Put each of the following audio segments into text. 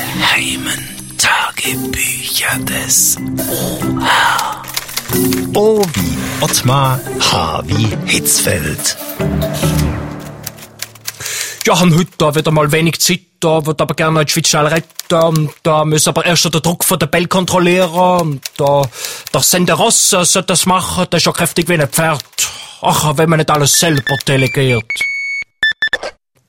geheimen Tagebücher des OH. O wie Ottmar, H wie Hitzfeld. Ja, han heute da wieder mal wenig Zeit, da wird aber gerne die Schweiz schnell retten. Und Da muss aber erst der Druck von der Bell kontrollieren. Und Da, der Senderos sollte das machen, der ist ja kräftig wie ein Pferd. Ach, wenn man nicht alles selber delegiert.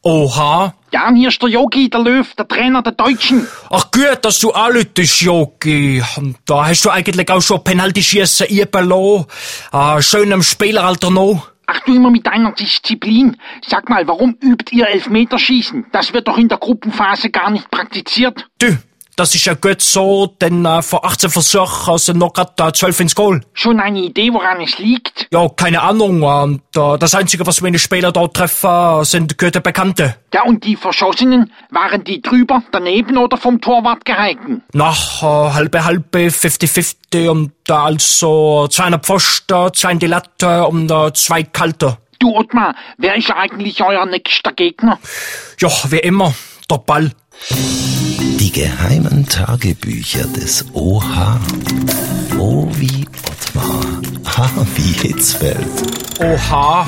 Oha. Ja, hier ist der Yogi, der Löw, der Trainer der Deutschen. Ach gut, dass du anlütest, Jogi. Und Da hast du eigentlich auch schon Penalty-Schiessen üben lassen. Ah, schön im Spieleralter noch. Ach du immer mit deiner Disziplin. Sag mal, warum übt ihr Elfmeterschießen? Das wird doch in der Gruppenphase gar nicht praktiziert. Du, das ist ja gut so, denn äh, vor 18 Versuchen sind noch grad äh, 12 ins Goal. Schon eine Idee, woran es liegt? Ja, keine Ahnung. Und äh, das Einzige, was meine Spieler dort treffen, sind gute Bekannte. Ja, und die Verschossenen, waren die drüber, daneben oder vom Torwart gehalten? Nach äh, halbe halbe, 50-50 und äh, also zwei Pfosten, zwei in die Latte und äh, zwei kalte. Du Ottmar, wer ist eigentlich euer nächster Gegner? Ja, wie immer, der Ball. Die geheimen Tagebücher des OH. O wie Ottmar, Wie Hitzfeld. Oha.